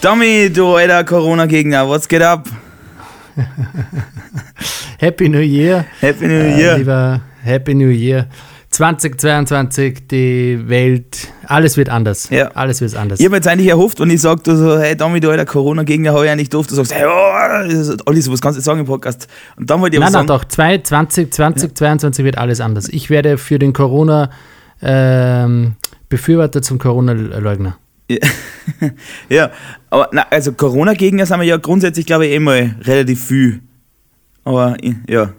Tommy, du alter Corona-Gegner, was geht ab? Happy New Year. Happy New Äh, Year. lieber Happy New Year. 2022, die Welt, alles wird anders. Ja. Alles wird anders. ich habe jetzt eigentlich erhofft, wenn ich sage, so, hey Tommy, du alter Corona-Gegner, habe ich eigentlich doof, du sagst, hey, oh, ist alles, was kannst du sagen im Podcast? Und dann wollte ich Nein, nein, sagen, doch. 2020, 2022 wird alles anders. Ich werde für den Corona-Befürworter zum Corona-Leugner. ja, aber na, also Corona-Gegner sind wir ja grundsätzlich, glaube ich, eh mal relativ viel. Aber ja.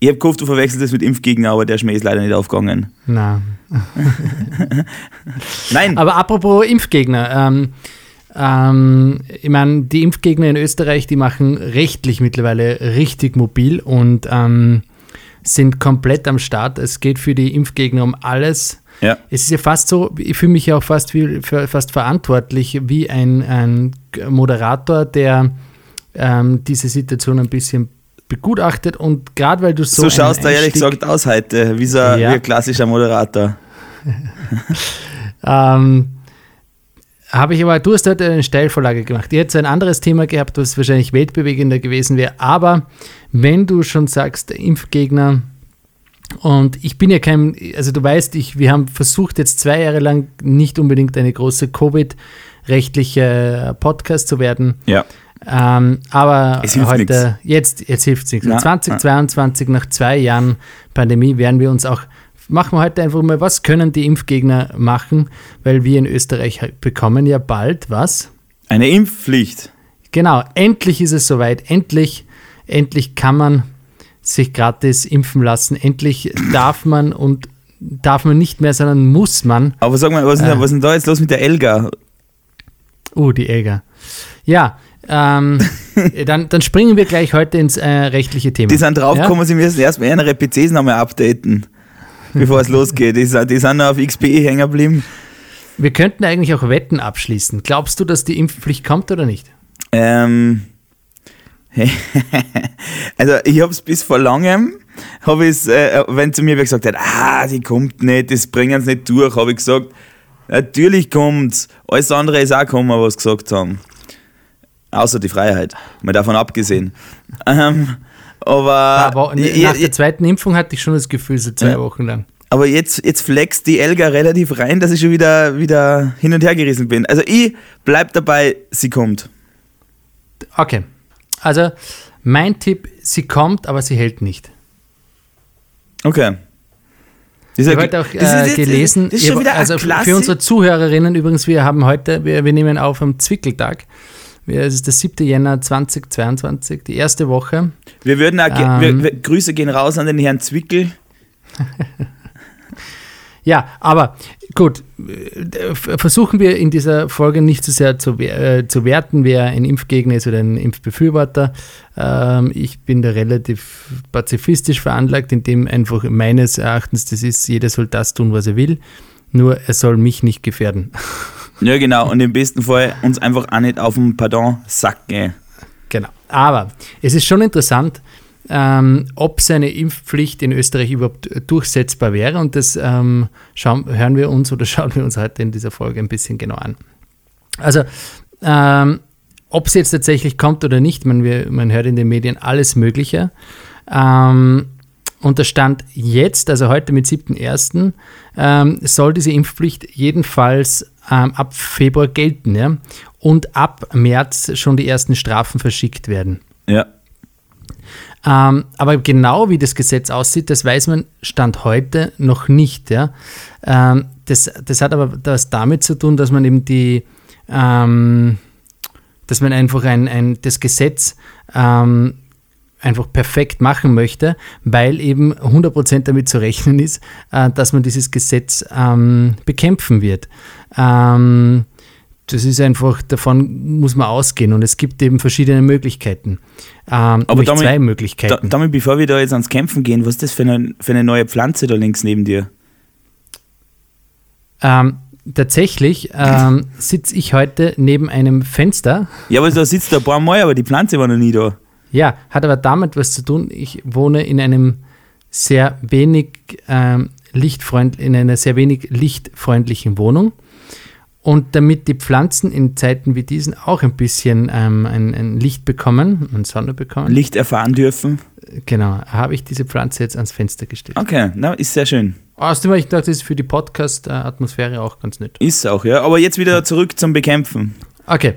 Ich habe gehofft, du verwechselst das mit Impfgegner, aber der Schmäh ist leider nicht aufgegangen. Na. Nein, Aber apropos Impfgegner. Ähm, ähm, ich meine, die Impfgegner in Österreich, die machen rechtlich mittlerweile richtig mobil und ähm, sind komplett am Start. Es geht für die Impfgegner um alles. Ja. Es ist ja fast so, ich fühle mich ja auch fast, wie, fast verantwortlich wie ein, ein Moderator, der ähm, diese Situation ein bisschen begutachtet und gerade weil du so. So, schaust du ehrlich gesagt aus heute, wie so ein, Ja. wie ein klassischer Moderator. Ähm, habe ich aber, du hast heute eine Steilvorlage gemacht. Ich hätte ein anderes Thema gehabt, was wahrscheinlich weltbewegender gewesen wäre. Aber wenn du schon sagst, Impfgegner, und ich bin ja kein, also du weißt, ich, wir haben versucht jetzt zwei Jahre lang nicht unbedingt eine große Covid-rechtliche Podcast zu werden. Ja. Ähm, aber heute, jetzt, jetzt hilft es nichts. Na, 2022, nach zwei Jahren Pandemie, werden wir uns auch, machen wir heute einfach mal, was können die Impfgegner machen? Weil wir in Österreich halt bekommen ja bald was. Eine Impfpflicht. Genau, endlich ist es soweit. Endlich, endlich kann man sich gratis impfen lassen. Endlich darf man und darf man nicht mehr, sondern muss man. Aber sag mal, was ist, denn, Äh. was ist denn da jetzt los mit der Elga? Oh, die Elga. Ja, ähm, dann, dann springen wir gleich heute ins äh, rechtliche Thema. Die sind draufgekommen, sie müssen erstmal ihre PCs nochmal updaten, bevor es losgeht. Die, sind- die sind noch auf XPE hängen geblieben. Wir könnten eigentlich auch Wetten abschließen. Glaubst du, dass die Impfpflicht kommt oder nicht? Ähm, also ich habe es bis vor langem, habe ich äh, wenn zu mir wer gesagt hat, ah, die kommt nicht, das bringen sie nicht durch, habe ich gesagt, natürlich kommt's. Alles andere ist auch gekommen, was sie gesagt haben. Außer die Freiheit, mal davon abgesehen. Ähm, aber, Aber nach je- der zweiten Impfung hatte ich schon das Gefühl, so zwei Ja. Wochen lang. aber jetzt, jetzt flext die Elga relativ rein, dass ich schon wieder, wieder hin und her gerissen bin. Also ich bleib dabei, sie kommt. Okay. Also, mein Tipp, sie kommt, aber sie hält nicht. Okay. Ist Ich habe heute auch ist- äh, gelesen, ist wieder also für unsere Zuhörerinnen übrigens, wir haben heute, wir, wir nehmen auf am Zwickeltag. Es ist der 7. Jänner 2022, die erste Woche. Wir würden auch, Ähm. wir, wir, Grüße gehen raus an den Herrn Zwickel. Ja, aber gut, versuchen wir in dieser Folge nicht zu sehr zu, äh, zu werten, wer ein Impfgegner ist oder ein Impfbefürworter. Ähm, ich bin da relativ pazifistisch veranlagt, indem einfach meines Erachtens das ist, jeder soll das tun, was er will, nur er soll mich nicht gefährden. Ja, genau. Und im besten Fall uns einfach auch nicht auf den Pardon Sack gehen. Genau. Aber es ist schon interessant, ähm, ob seine Impfpflicht in Österreich überhaupt durchsetzbar wäre. Und das ähm, schauen, hören wir uns oder schauen wir uns heute in dieser Folge ein bisschen genau an. Also, ähm, ob es jetzt tatsächlich kommt oder nicht, man, wir, man hört in den Medien alles Mögliche. Ähm, und der Stand jetzt, also heute mit 7.1., ähm, soll diese Impfpflicht jedenfalls ähm, ab Februar gelten. Ja? Und ab März schon die ersten Strafen verschickt werden. Ja. Ähm, aber genau wie das Gesetz aussieht, das weiß man Stand heute noch nicht. Ja? Ähm, das, das hat aber das damit zu tun, dass man eben die, ähm, dass man einfach ein, ein, das Gesetz ähm, einfach perfekt machen möchte, weil eben 100% damit zu rechnen ist, äh, dass man dieses Gesetz ähm, bekämpfen wird. Ähm, das ist einfach, davon muss man ausgehen und es gibt eben verschiedene Möglichkeiten. Ähm, nämlich damit- zwei Möglichkeiten. damit, bevor wir da jetzt ans Kämpfen gehen, was ist das für eine, für eine neue Pflanze da links neben dir? Ähm, tatsächlich ähm, sitze ich heute neben einem Fenster. Ja, aber da sitzt da ein paar Mal, aber die Pflanze war noch nie da. Ja, hat aber damit was zu tun. Ich wohne in einem sehr wenig ähm, lichtfreund, in einer sehr wenig lichtfreundlichen Wohnung. Und damit die Pflanzen in Zeiten wie diesen auch ein bisschen ähm, ein, ein, Licht bekommen, und Sonne bekommen. Licht erfahren dürfen. Genau, habe ich diese Pflanze jetzt ans Fenster gestellt. Okay, na, ist sehr schön. Außerdem habe ich gedacht, das ist für die Podcast-Atmosphäre auch ganz nett. Ist auch, ja. Aber jetzt wieder zurück zum Bekämpfen. Okay,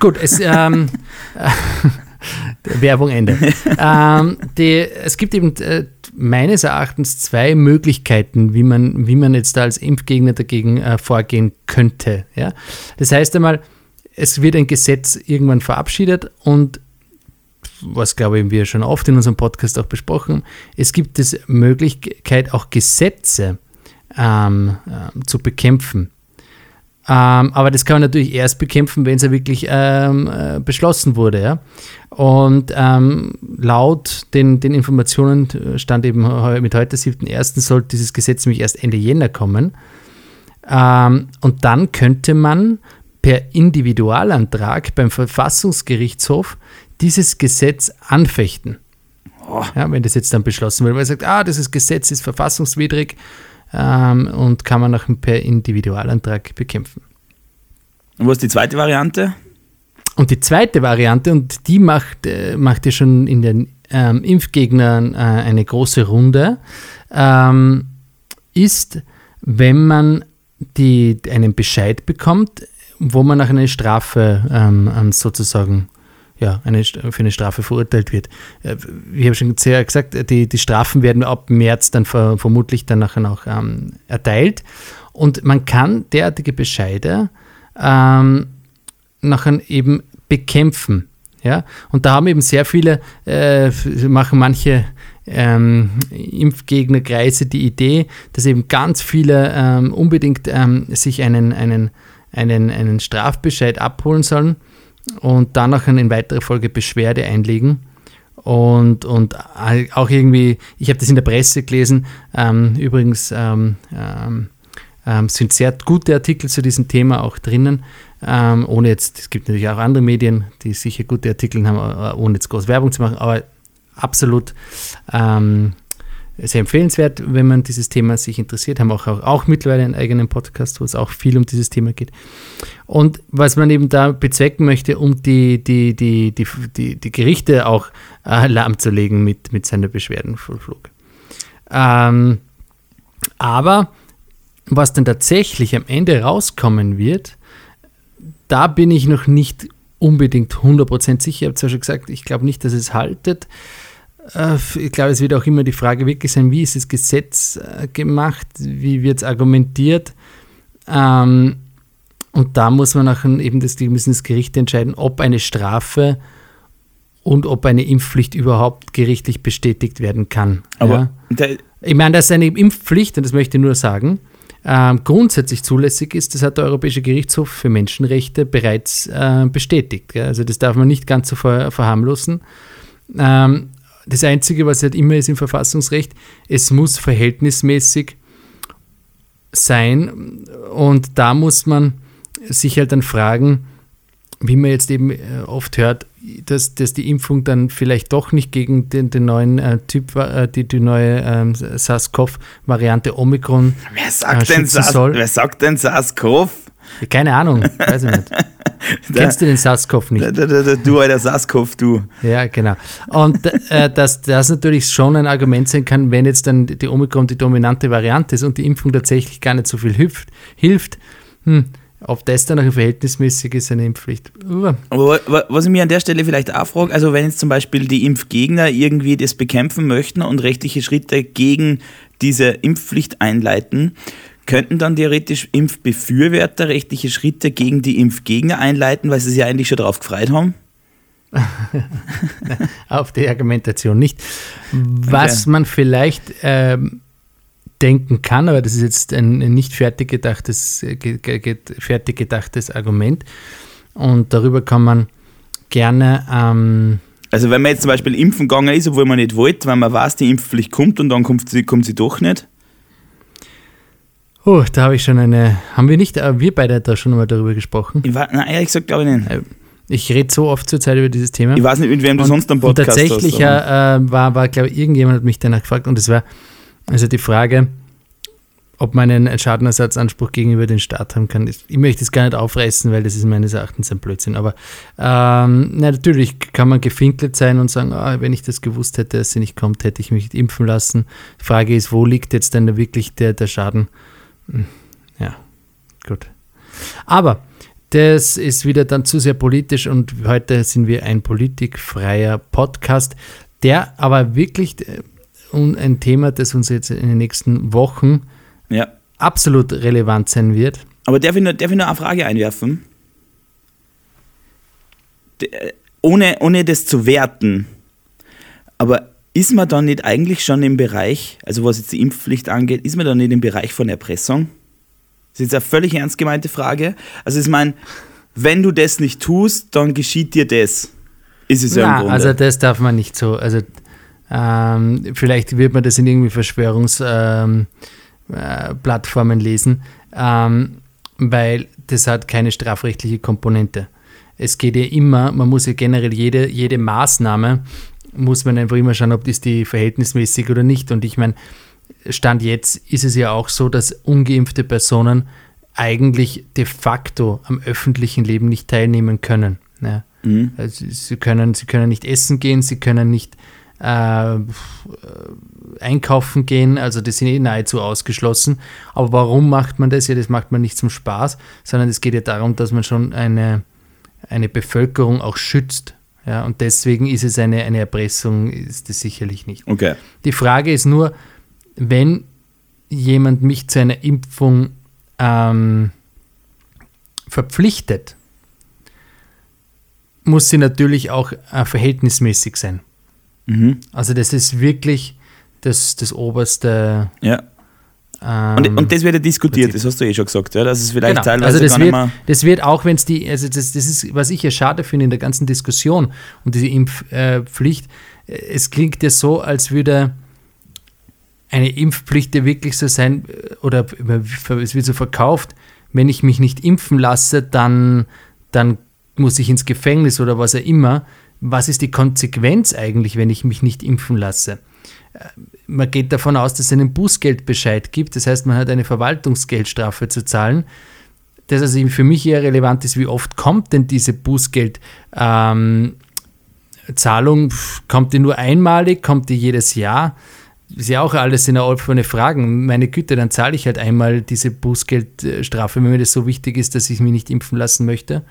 gut. Es, ähm, Werbung Ende. ähm, die, es gibt eben äh, meines Erachtens zwei Möglichkeiten, wie man, wie man jetzt da als Impfgegner dagegen äh, vorgehen könnte. Ja? Das heißt einmal, es wird ein Gesetz irgendwann verabschiedet und was glaube ich wir schon oft in unserem Podcast auch besprochen, es gibt es Möglichkeit, auch Gesetze ähm, äh, zu bekämpfen. Ähm, aber das kann man natürlich erst bekämpfen, wenn es ja wirklich ähm, äh, beschlossen wurde. Ja? Und ähm, laut den, den Informationen äh, stand eben mit heute, 7.1. sollte dieses Gesetz nämlich erst Ende Jänner kommen. Ähm, und dann könnte man per Individualantrag beim Verfassungsgerichtshof dieses Gesetz anfechten. Oh. Ja, wenn das jetzt dann beschlossen wird, weil man sagt, ah, dieses Gesetz ist verfassungswidrig, ähm, und kann man auch per Individualantrag bekämpfen. Und was ist die zweite Variante? Und die zweite Variante, und die macht, äh, macht ja schon in den ähm, Impfgegnern äh, eine große Runde, ähm, ist, wenn man die, einen Bescheid bekommt, wo man nach einer Strafe ähm, sozusagen ja, eine, für eine Strafe verurteilt wird. Äh, ich habe schon sehr gesagt, die, die Strafen werden ab März dann ver, vermutlich dann nachher auch ähm, erteilt. Und man kann derartige Bescheide ähm, nachher eben bekämpfen. Ja? Und da haben eben sehr viele, äh, machen manche ähm, Impfgegnerkreise die Idee, dass eben ganz viele ähm, unbedingt ähm, sich einen, einen, einen, einen Strafbescheid abholen sollen und dann noch in weiterer Folge Beschwerde einlegen. Und, und auch irgendwie, ich habe das in der Presse gelesen, ähm, übrigens ähm, ähm, ähm sind sehr gute Artikel zu diesem Thema auch drinnen, ähm, ohne jetzt, es gibt natürlich auch andere Medien, die sicher gute Artikel haben, äh, ohne jetzt groß Werbung zu machen, aber absolut ähm, sehr empfehlenswert, wenn man dieses Thema sich interessiert. Haben auch, auch, auch mittlerweile einen eigenen Podcast, wo es auch viel um dieses Thema geht. Und was man eben da bezwecken möchte, um die, die, die, die, die, die Gerichte auch äh, lahmzulegen mit, mit seiner Beschwerdenvollflug. Ähm, aber was dann tatsächlich am Ende rauskommen wird, da bin ich noch nicht unbedingt 100% sicher. Ich habe zwar schon gesagt, ich glaube nicht, dass es haltet. Äh, ich glaube, es wird auch immer die Frage wirklich sein, wie ist das Gesetz äh, gemacht, wie wird es argumentiert. Ähm, und da muss man auch eben das, müssen das Gericht entscheiden, ob eine Strafe und ob eine Impfpflicht überhaupt gerichtlich bestätigt werden kann. Aber ja? ich meine, dass eine Impfpflicht, und das möchte ich nur sagen, ähm, grundsätzlich zulässig ist, das hat der Europäische Gerichtshof für Menschenrechte bereits äh, bestätigt. Ja? Also das darf man nicht ganz so ver verharmlosen. Ähm, das Einzige, was halt immer ist im Verfassungsrecht, es muss verhältnismäßig sein. Und da muss man sich halt dann fragen, wie man jetzt eben äh, oft hört, dass, dass die Impfung dann vielleicht doch nicht gegen den, den neuen äh, Typ, äh, die, die neue ähm, SARS-CoV-Variante Omikron wer sagt äh, denn soll. Wer sagt denn SARS-CoV? Keine Ahnung, weiß ich nicht. Kennst du den Saskov nicht? Du, alter Saskov, du. Ja, genau. Und äh, dass das natürlich schon ein Argument sein kann, wenn jetzt dann die Omikron die dominante Variante ist und die Impfung tatsächlich gar nicht so viel hilft, hilft hm, ob das dann auch verhältnismäßig ist, eine Impfpflicht. Uh. Aber was ich mir an der Stelle vielleicht auch frage, also wenn jetzt zum Beispiel die Impfgegner irgendwie das bekämpfen möchten und rechtliche Schritte gegen diese Impfpflicht einleiten, könnten dann theoretisch Impfbefürworter rechtliche Schritte gegen die Impfgegner einleiten, weil sie sich ja eigentlich schon darauf gefreut haben? Auf die Argumentation nicht. Was okay. man vielleicht ähm, denken kann, aber das ist jetzt ein, nicht fertig gedachtes, fertig gedachtes Argument und darüber kann man gerne. Ähm, also, wenn man jetzt zum Beispiel impfen gegangen ist, obwohl man nicht wollte, weil man weiß, die Impfpflicht kommt und dann kommt sie, kommt sie doch nicht. Oh, da habe ich schon eine. Haben wir nicht, äh, wir beide da schon mal darüber gesprochen? Ich war, nein, ehrlich gesagt, glaube ich nicht. Äh, ich rede so oft zur Zeit über dieses Thema. Ich weiß nicht, mit wem du und, sonst am Podcast und tatsächlich hast. Äh, war, war glaube ich, irgendjemand hat mich danach gefragt und es war also die Frage, ob man einen Schadenersatzanspruch gegenüber den Staat haben kann. Ich möchte es gar nicht aufreißen, weil das ist meines Erachtens ein Blödsinn. Aber ähm, na, natürlich kann man gefinkelt sein und sagen, ah, wenn ich das gewusst hätte, dass sie nicht kommt, hätte ich mich nicht impfen lassen. Die Frage ist, wo liegt jetzt dann wirklich der, der Schaden? Hm, ja, gut. Aber das ist wieder dann zu sehr politisch und heute sind wir ein politikfreier Podcast, der aber wirklich äh, ein Thema, das uns jetzt in den nächsten Wochen Ja. absolut relevant sein wird. Aber darf ich, nur, darf ich nur eine Frage einwerfen? Äh, Ohne, ohne das zu werten. Aber ist man dann nicht eigentlich schon im Bereich, also was jetzt die Impfpflicht angeht, ist man dann nicht im Bereich von Erpressung? Das ist jetzt eine völlig ernst gemeinte Frage. Also ich meine, wenn du das nicht tust, dann geschieht dir das. Ist es ja im Grunde. also das darf man nicht so. Also ähm, vielleicht wird man das in irgendwie Verschwörungsplattformen ähm, äh, lesen, ähm, weil das hat keine strafrechtliche Komponente. Es geht ja immer, man muss ja generell jede, jede Maßnahme, muss man einfach immer schauen, ob das die verhältnismäßig oder nicht. Und ich meine, Stand jetzt ist es ja auch so, dass ungeimpfte Personen eigentlich de facto am öffentlichen Leben nicht teilnehmen können. Ja. Mhm. Also sie, können, sie können nicht essen gehen, sie können nicht äh, einkaufen gehen, also das sind eh nahezu ausgeschlossen. Aber warum macht man das? Ja, das macht man nicht zum Spaß, sondern es geht ja darum, dass man schon eine, eine Bevölkerung auch schützt. Ja, und deswegen ist es eine, eine Erpressung, ist es sicherlich nicht. Okay. Die Frage ist nur, wenn jemand mich zu einer Impfung ähm, verpflichtet, muss sie natürlich auch äh, verhältnismäßig sein. Mhm. Also das ist wirklich das, das oberste. Ja. Ähm, Und, und das wird ja diskutiert, Prinzip. das hast du eh schon gesagt, ja, dass es vielleicht Genau. teilweise Also das wird, das wird auch, wenn es die, also das, das ist, was ich ja schade finde in der ganzen Diskussion um diese Impfpflicht, äh, es klingt ja so, als würde eine Impfpflicht ja wirklich so sein, äh, oder es wird so verkauft, wenn ich mich nicht impfen lasse, dann, dann muss ich ins Gefängnis oder was auch immer. Was ist die Konsequenz eigentlich, wenn ich mich nicht impfen lasse? Man geht davon aus, dass es einen Bußgeldbescheid gibt. Das heißt, man hat eine Verwaltungsgeldstrafe zu zahlen. Das also für mich eher relevant ist, wie oft kommt denn diese Bußgeldzahlung? Ähm, kommt die nur einmalig? Kommt die jedes Jahr? Ist ja auch alles in der offene Fragen. Meine Güte, dann zahle ich halt einmal diese Bußgeldstrafe, wenn mir das so wichtig ist, dass ich mich nicht impfen lassen möchte.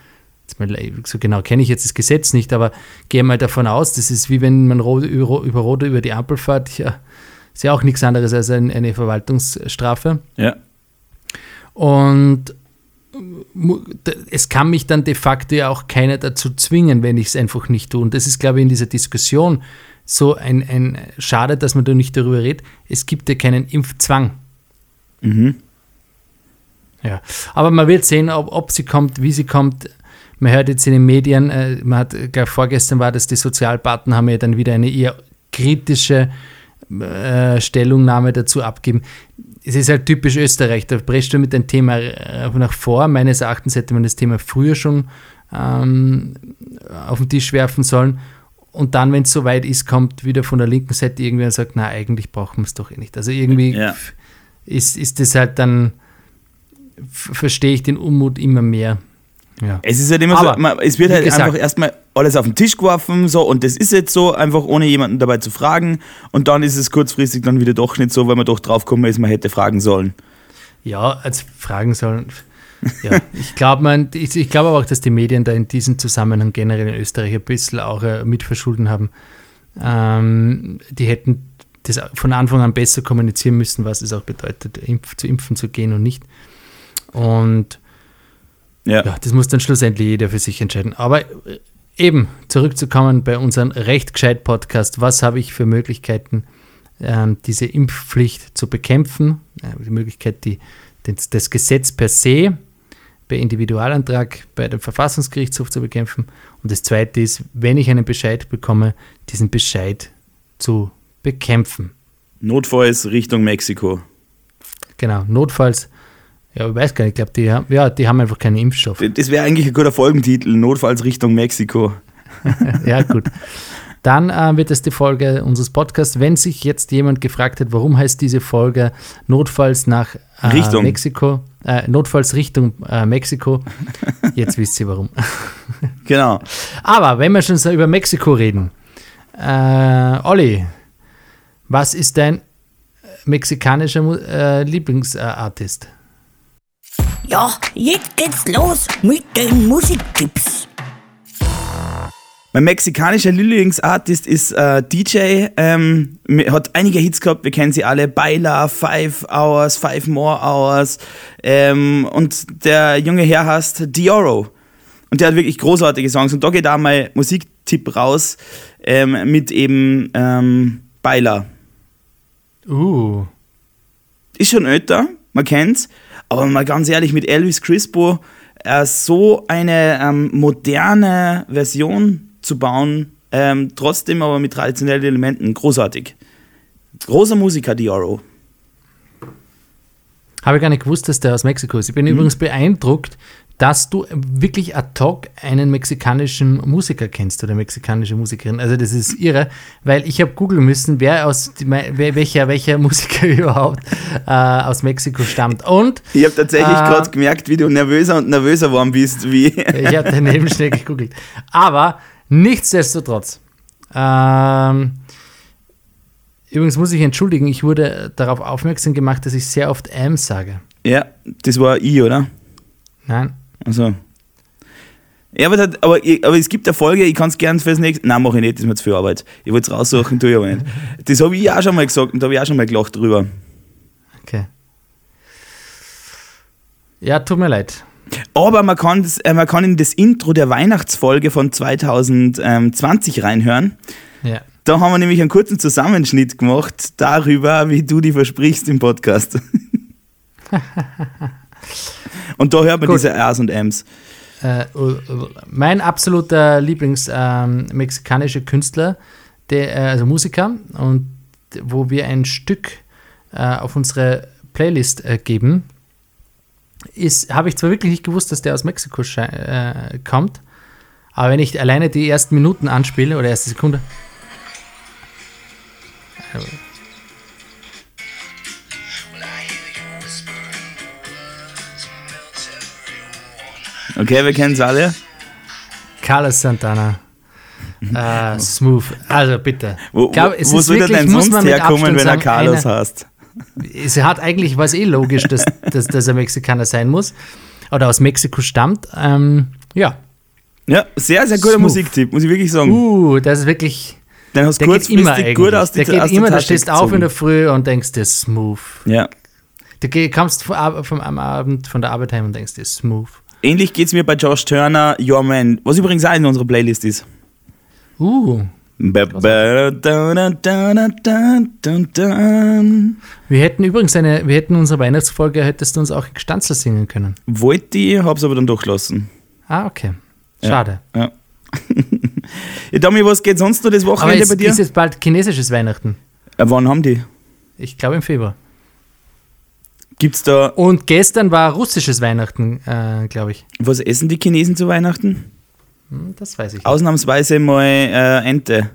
So genau kenne ich jetzt das Gesetz nicht, aber gehe mal davon aus, das ist wie wenn man rot, über, über Rot über die Ampel fährt. Ja, ist ja auch nichts anderes als ein, eine Verwaltungsstrafe. Ja. Und es kann mich dann de facto ja auch keiner dazu zwingen, wenn ich es einfach nicht tue. Und das ist, glaube ich, in dieser Diskussion so ein, ein Schade, dass man da nicht darüber redet. Es gibt ja keinen Impfzwang. Mhm. Ja, aber man wird sehen, ob, ob sie kommt, wie sie kommt. Man hört jetzt in den Medien, äh, man hat, glaube vorgestern war das, die Sozialpartner haben ja dann wieder eine eher kritische äh, Stellungnahme dazu abgeben. Es ist halt typisch Österreich, da presst du mit dem Thema äh, nach vor. Meines Erachtens hätte man das Thema früher schon ähm, auf den Tisch werfen sollen. Und dann, wenn es soweit ist, kommt wieder von der linken Seite irgendwer und sagt, na, eigentlich brauchen wir es doch eh nicht. Also irgendwie Ja. ist, ist das halt dann, verstehe ich den Unmut immer mehr. Ja. Es ist halt immer Aber, so, man, es wird halt gesagt- einfach erstmal alles auf den Tisch geworfen, so und das ist jetzt so, einfach ohne jemanden dabei zu fragen. Und dann ist es kurzfristig dann wieder doch nicht so, weil man doch drauf gekommen ist, man hätte fragen sollen. Ja, als fragen sollen. Ja, ich glaube ich, ich glaube aber auch, dass die Medien da in diesem Zusammenhang generell in Österreich ein bisschen auch äh, mitverschulden haben. Ähm, die hätten das von Anfang an besser kommunizieren müssen, was es auch bedeutet, impf, zu impfen zu gehen und nicht. Und Ja. ja, das muss dann schlussendlich jeder für sich entscheiden. Aber äh, eben, zurückzukommen bei unserem Recht gescheit Podcast, was habe ich für Möglichkeiten, ähm, diese Impfpflicht zu bekämpfen? Äh, die Möglichkeit, die, das, das Gesetz per se per Individualantrag bei dem Verfassungsgerichtshof zu bekämpfen. Und das zweite ist, wenn ich einen Bescheid bekomme, diesen Bescheid zu bekämpfen. Notfalls Richtung Mexiko. Genau, notfalls, ja, ich weiß gar nicht, ich glaube, die, haben- ja, die haben einfach keinen Impfstoff. Das wäre eigentlich ein guter Folgentitel, Notfalls Richtung Mexiko. ja, gut. dann äh, wird es die Folge unseres Podcasts. Wenn sich jetzt jemand gefragt hat, warum heißt diese Folge Notfalls nach äh, Richtung. Mexiko, äh, Notfalls Richtung äh, Mexiko, jetzt wisst ihr warum. Genau. Aber wenn wir schon so über Mexiko reden, äh, Olli, was ist dein mexikanischer äh, Lieblingsartist? Ja, jetzt geht's los mit den Musiktipps. Mein mexikanischer Lieblingsartist ist äh, DJ, ähm, hat einige Hits gehabt, wir kennen sie alle, Baila, Five Hours, Five More Hours ähm, und der junge Herr heißt Dioro. Und der hat wirklich großartige Songs. Und da geht auch mein Musiktipp raus ähm, mit eben ähm, Baila. Uh, Ist schon älter, man kennt's, aber mal ganz ehrlich, mit Elvis Crispo äh, so eine ähm, moderne Version zu bauen, ähm, trotzdem aber mit traditionellen Elementen, großartig. Großer Musiker, Dioro. habe ich gar nicht gewusst, dass der aus Mexiko ist. Ich Mhm. bin übrigens beeindruckt, dass du wirklich ad hoc einen mexikanischen Musiker kennst oder mexikanische Musikerin. Also das ist irre, weil ich habe googeln müssen, wer aus wer, welcher, welcher Musiker überhaupt äh, aus Mexiko stammt. Und Ich habe tatsächlich Ah. gerade gemerkt, wie du nervöser und nervöser geworden bist, wie. ich habe daneben schnell gegoogelt. Aber nichtsdestotrotz. Ähm, übrigens muss ich entschuldigen, ich wurde darauf aufmerksam gemacht, dass ich sehr oft am sage. ja, das war ich, oder? Nein, Also. Ja, aber, das, aber, aber es gibt eine Folge, ich kann es gerne fürs nächste. Nein, mache ich nicht, das ist mir zu viel Arbeit. Ich wollte es raussuchen, tue ich aber nicht. Das habe ich auch schon mal gesagt und da habe ich auch schon mal gelacht drüber. okay. Ja, tut mir leid. Aber man kann, das, äh, man kann in das Intro der Weihnachtsfolge von 2020 reinhören. Ja. Da haben wir nämlich einen kurzen Zusammenschnitt gemacht darüber, wie du die versprichst im Podcast. Und da hört man Gut. diese R's und M's. Äh, mein absoluter Lieblings-mexikanischer Künstler, der, äh, also Musiker, und wo wir ein Stück äh, auf unsere Playlist äh, geben, ist, habe ich zwar wirklich nicht gewusst, dass der aus Mexiko äh, kommt, aber wenn ich alleine die ersten Minuten anspiele oder erste Sekunde. Okay, wir kennen es alle. Carlos Santana. Äh, smooth. Also bitte. Wo, glaub, wo, es soll der wirklich, denn muss sonst herkommen, Abstand wenn er Carlos eine- heißt? es hat eigentlich was eh logisch, dass, dass, dass er Mexikaner sein muss oder aus Mexiko stammt. Ähm, ja. Ja, sehr, sehr guter Smooth. Musiktipp, muss ich wirklich sagen. Uh, das ist wirklich. Den hast du Der geht immer gut aus der der geht aus der immer, da Tasche stehst auf in gezogen. der Früh und denkst dir smooth. Ja. Du kommst vom, Abend von der Arbeit heim und denkst dir smooth. Ähnlich geht es mir bei Josh Turner, Your Man, was übrigens auch in unserer Playlist ist. Uh, wir hätten übrigens eine, wir hätten unsere Weihnachtsfolge, hättest du uns auch Gestanzel singen können. Wollte ich, hab's aber dann durchgelassen. Ah, okay. Schade. Ja. ja, Dami, was geht sonst noch das Aber Wochenende es bei dir? ist jetzt bald chinesisches Weihnachten. Äh, wann haben die? Ich glaube im Februar. Gibt's da, Und gestern war russisches Weihnachten, äh, glaube ich. was essen die Chinesen zu Weihnachten? Hm, Das weiß ich. nicht. Ausnahmsweise mal äh, Ente.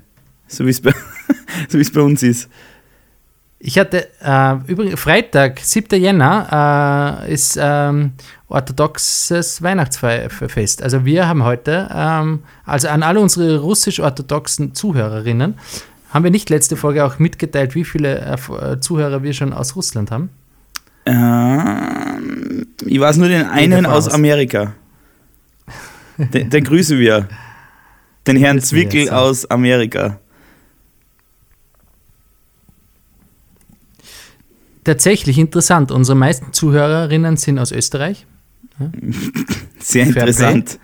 So wie es bei, so wie's bei uns ist. Ich hatte äh, übrigens Freitag, 7. Jänner, äh, ist ähm, orthodoxes Weihnachtsfest. Also wir haben heute, ähm, also an alle unsere russisch-orthodoxen Zuhörerinnen, haben wir nicht letzte Folge auch mitgeteilt, wie viele äh, Zuhörer wir schon aus Russland haben? Ähm, ich weiß nur den einen aus. Amerika. Den, den grüßen wir. Den Herrn Zwickel jetzt, aus Amerika. Tatsächlich interessant, unsere meisten Zuhörerinnen sind aus Österreich, Sehr Fair interessant.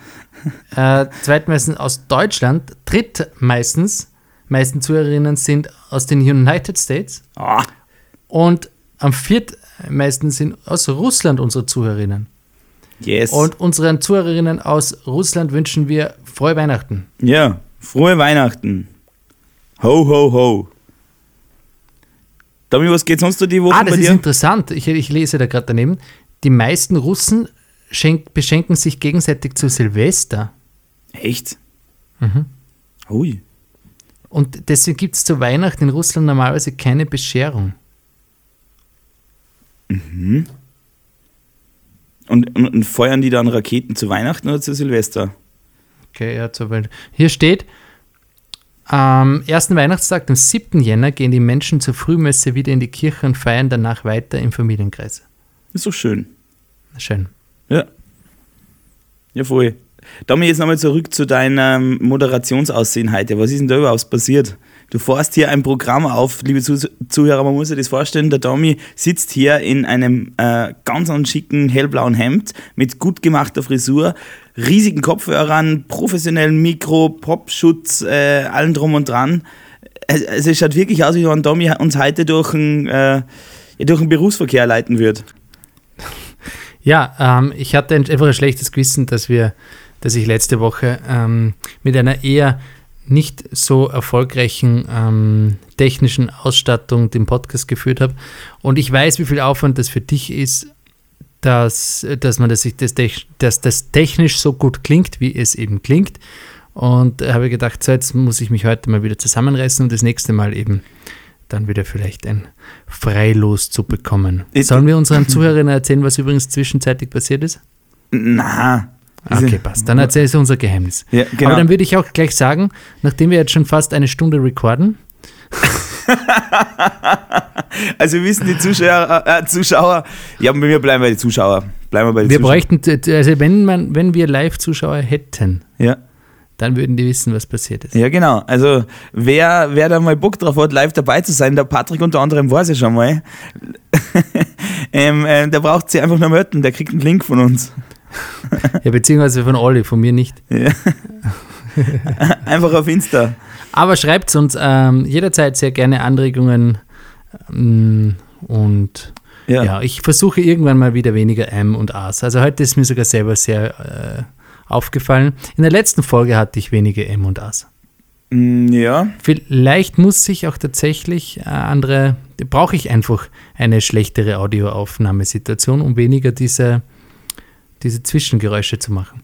äh, zweitmeistens aus Deutschland, drittmeistens, meisten Zuhörerinnen sind aus den United States Ah, Und am viertmeisten sind aus Russland unsere Zuhörerinnen. yes. Und unseren Zuhörerinnen aus Russland wünschen wir frohe Weihnachten. ja, frohe Weihnachten. Ho, ho, ho. Dami, was geht sonst noch die Woche Ah, das ist dir? interessant. Ich, ich lese da gerade daneben. Die meisten Russen schenk, beschenken sich gegenseitig zu Silvester. Echt? Mhm. Ui. Und deswegen gibt es zu Weihnachten in Russland normalerweise keine Bescherung. Und, und, und feuern die dann Raketen zu Weihnachten oder zu Silvester? Okay, ja, zur Welt. Hier steht, am ersten Weihnachtstag, dem 7. Jänner, gehen die Menschen zur Frühmesse wieder in die Kirche und feiern danach weiter im Familienkreis. Ist doch schön. Schön. Ja. Ja, voll. Damit jetzt nochmal zurück zu deinem Moderationsaussehen heute. Was ist denn da überhaupt passiert? Du fährst hier ein Programm auf, liebe Zuh- Zuhörer, man muss sich das vorstellen, der Tommy sitzt hier in einem äh, ganz schicken hellblauen Hemd mit gut gemachter Frisur, riesigen Kopfhörern, professionellen Mikro, Popschutz, äh, allen drum und dran. Es, also es schaut wirklich aus, wie wenn Tommy uns heute durch einen, äh, durch Berufsverkehr leiten wird. Ja, ähm, ich hatte ein- einfach ein schlechtes Gewissen, dass wir, dass ich letzte Woche ähm, mit einer eher nicht so erfolgreichen ähm, technischen Ausstattung den Podcast geführt habe. Und ich weiß, wie viel Aufwand das für dich ist, dass, dass man das, sich- das, tech- dass das technisch so gut klingt, wie es eben klingt. Und habe gedacht, so jetzt muss ich mich heute mal wieder zusammenreißen und das nächste Mal eben dann wieder vielleicht ein Freilos zu bekommen. Ich- Sollen wir unseren Zuhörerinnen erzählen, was übrigens zwischenzeitlich passiert ist? Na. Okay, passt. Dann erzähl ich unser Geheimnis. Ja, genau. Aber dann würde ich auch gleich sagen, nachdem wir jetzt schon fast eine Stunde recorden, Also wissen die Zuschauer, äh, Zuschauer, ja, bei mir bleiben wir die Zuschauer. Bleiben wir bei den wir Zuschauern. bräuchten, also wenn, man, wenn wir Live-Zuschauer hätten, Ja. dann würden die wissen, was passiert ist. ja, genau. Also wer, wer da mal Bock drauf hat, live dabei zu sein, der Patrick unter anderem weiß ja schon mal, ähm, äh, der braucht sie einfach nur melden, der kriegt einen Link von uns. Ja, beziehungsweise von Olli, von mir nicht. Einfach auf Insta. Aber schreibt uns ähm, jederzeit sehr gerne Anregungen ähm, und Ja. ja. ich versuche irgendwann mal wieder weniger M und A's. Also heute ist mir sogar selber sehr äh, aufgefallen. In der letzten Folge hatte ich wenige M und A's. Mm, ja. Vielleicht muss ich auch tatsächlich äh, andere, brauche ich einfach eine schlechtere Audioaufnahmesituation, um weniger diese, diese Zwischengeräusche zu machen.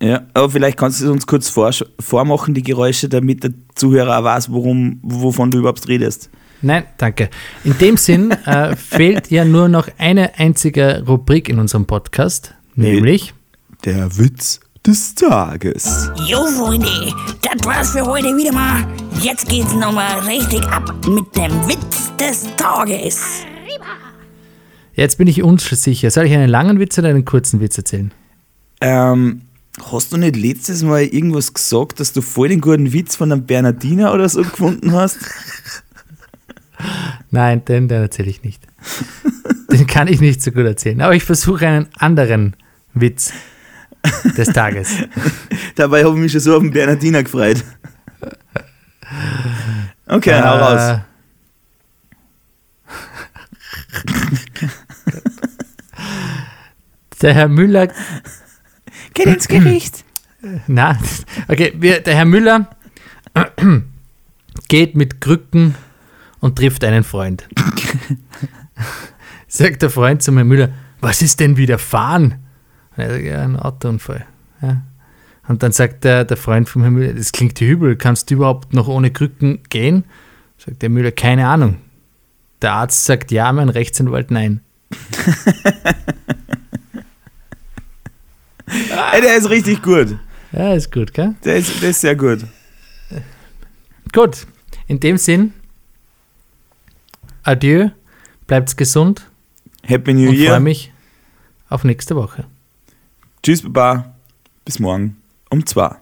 Ja, aber vielleicht kannst du es uns kurz vor, vormachen, die Geräusche, damit der Zuhörer auch weiß, worum, wovon du überhaupt redest. Nein, danke. In dem Sinn äh, fehlt ja nur noch eine einzige Rubrik in unserem Podcast, nämlich Der Witz des Tages. Jo, Freunde, das war's für heute wieder mal. Jetzt geht's nochmal richtig ab mit dem Witz des Tages. Jetzt bin ich unsicher. Soll ich einen langen Witz oder einen kurzen Witz erzählen? Ähm, hast du nicht letztes Mal irgendwas gesagt, dass du voll den guten Witz von einem Bernardiner oder so gefunden hast? Nein, den, den erzähle ich nicht. Den kann ich nicht so gut erzählen. Aber ich versuche einen anderen Witz des Tages. Dabei habe ich mich schon so auf den Bernardiner gefreut. Okay, hau raus. Der Herr Müller Geht ins Gericht. Na, okay, wir, der Herr Müller geht mit Krücken und trifft einen Freund. Sagt der Freund zu Herrn Müller, was ist denn widerfahren? Und er sagt, ja, ein Autounfall. Ja. Und dann sagt der, der Freund von Herrn Müller, das klingt übel, kannst du überhaupt noch ohne Krücken gehen? Sagt der Müller, keine Ahnung. Der Arzt sagt ja, mein Rechtsanwalt nein. Ey, der ist richtig gut. Ja, ist gut, gell? Der ist, der ist sehr gut. Gut, in dem Sinn, adieu, bleibt's gesund Happy New und freue Year. mich auf nächste Woche. Tschüss, Baba. Bis morgen um zwei.